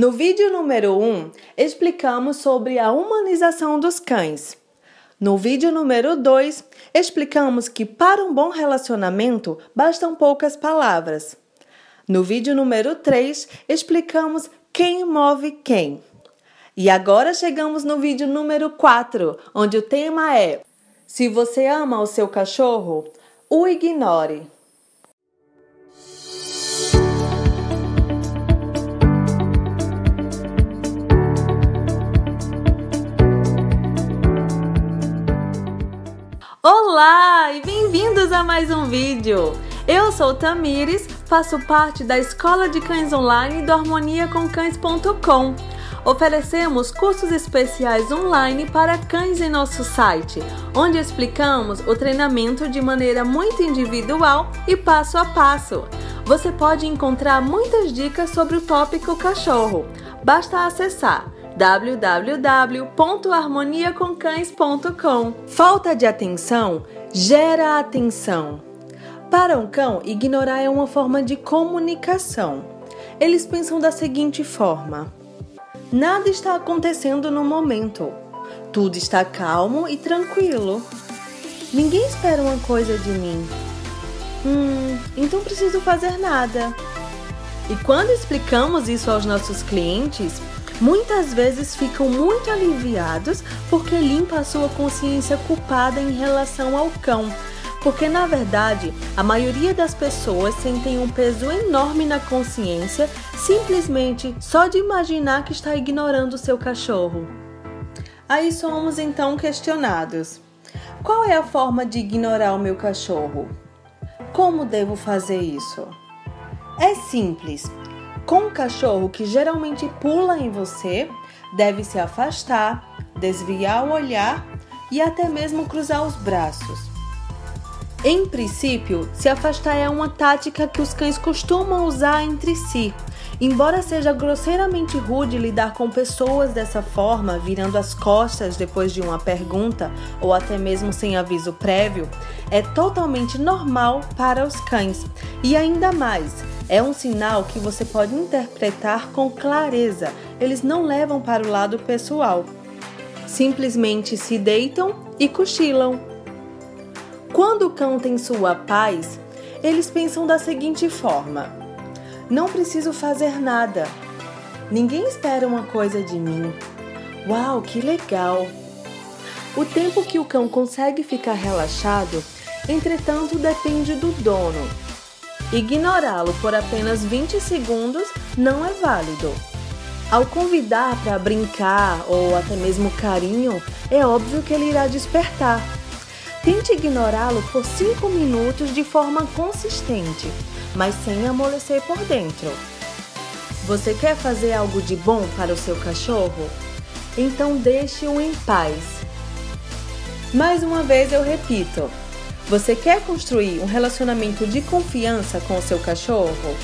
No vídeo número 1, explicamos sobre a humanização dos cães. No vídeo número 2, explicamos que para um bom relacionamento bastam poucas palavras. No vídeo número 3, explicamos quem move quem. E agora chegamos no vídeo número 4, onde o tema é: Se você ama o seu cachorro, o ignore. Olá e bem-vindos a mais um vídeo! Eu sou Tamires, faço parte da Escola de Cães Online do harmoniacomcães.com. Oferecemos cursos especiais online para cães em nosso site, onde explicamos o treinamento de maneira muito individual e passo a passo. Você pode encontrar muitas dicas sobre o tópico cachorro. Basta acessar www.harmoniacomcães.com. Falta de atenção gera atenção. Para um cão, ignorar é uma forma de comunicação. Eles pensam da seguinte forma: nada está acontecendo no momento. Tudo está calmo e tranquilo. Ninguém espera uma coisa de mim. Hum, então preciso fazer nada. E quando explicamos isso aos nossos clientes, muitas vezes ficam muito aliviados porque limpa a sua consciência culpada em relação ao cão. Porque na verdade, a maioria das pessoas sentem um peso enorme na consciência simplesmente só de imaginar que está ignorando seu cachorro. Aí somos então questionados: qual é a forma de ignorar o meu cachorro? Como devo fazer isso? É simples. Com um cachorro que geralmente pula em você, deve se afastar, desviar o olhar e até mesmo cruzar os braços. Em princípio, se afastar é uma tática que os cães costumam usar entre si. Embora seja grosseiramente rude lidar com pessoas dessa forma, virando as costas depois de uma pergunta ou até mesmo sem aviso prévio, é totalmente normal para os cães. E ainda mais, é um sinal que você pode interpretar com clareza. Eles não levam para o lado pessoal. Simplesmente se deitam e cochilam. Quando o cão tem sua paz, eles pensam da seguinte forma: Não preciso fazer nada. Ninguém espera uma coisa de mim. Uau, que legal! O tempo que o cão consegue ficar relaxado, entretanto, depende do dono. Ignorá-lo por apenas 20 segundos não é válido. Ao convidar para brincar ou até mesmo carinho, é óbvio que ele irá despertar. Tente ignorá-lo por 5 minutos de forma consistente, mas sem amolecer por dentro. Você quer fazer algo de bom para o seu cachorro? Então deixe-o em paz. Mais uma vez eu repito: você quer construir um relacionamento de confiança com o seu cachorro?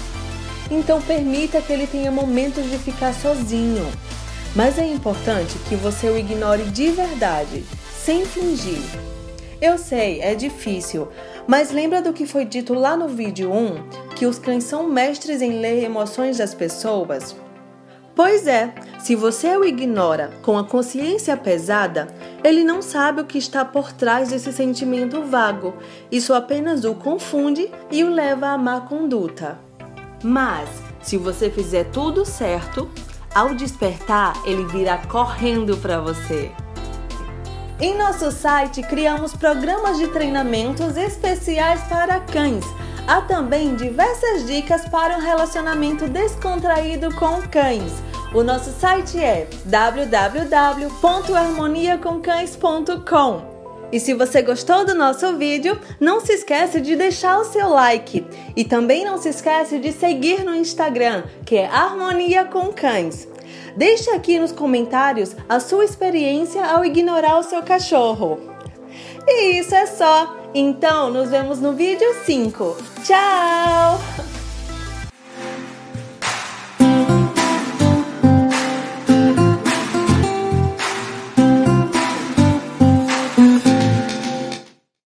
Então permita que ele tenha momentos de ficar sozinho. Mas é importante que você o ignore de verdade, sem fingir. Eu sei, é difícil, mas lembra do que foi dito lá no vídeo 1, que os cães são mestres em ler emoções das pessoas? Pois é, se você o ignora com a consciência pesada, ele não sabe o que está por trás desse sentimento vago. Isso apenas o confunde e o leva à má conduta. Mas, se você fizer tudo certo, ao despertar, ele virá correndo para você. Em nosso site, criamos programas de treinamentos especiais para cães. Há também diversas dicas para um relacionamento descontraído com cães. O nosso site é www.harmoniacomcães.com. E se você gostou do nosso vídeo, não se esqueça de deixar o seu like. E também não se esqueça de seguir no Instagram, que é Harmonia com Cães. Deixe aqui nos comentários a sua experiência ao ignorar o seu cachorro. E isso é só. Então, nos vemos no vídeo 5. Tchau!